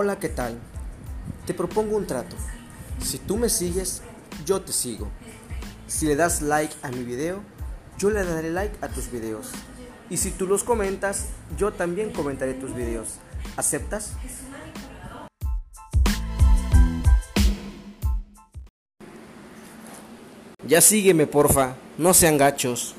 Hola, ¿qué tal? Te propongo un trato. Si tú me sigues, yo te sigo. Si le das like a mi video, yo le daré like a tus videos. Y si tú los comentas, yo también comentaré tus videos. ¿Aceptas? Ya sígueme, porfa. No sean gachos.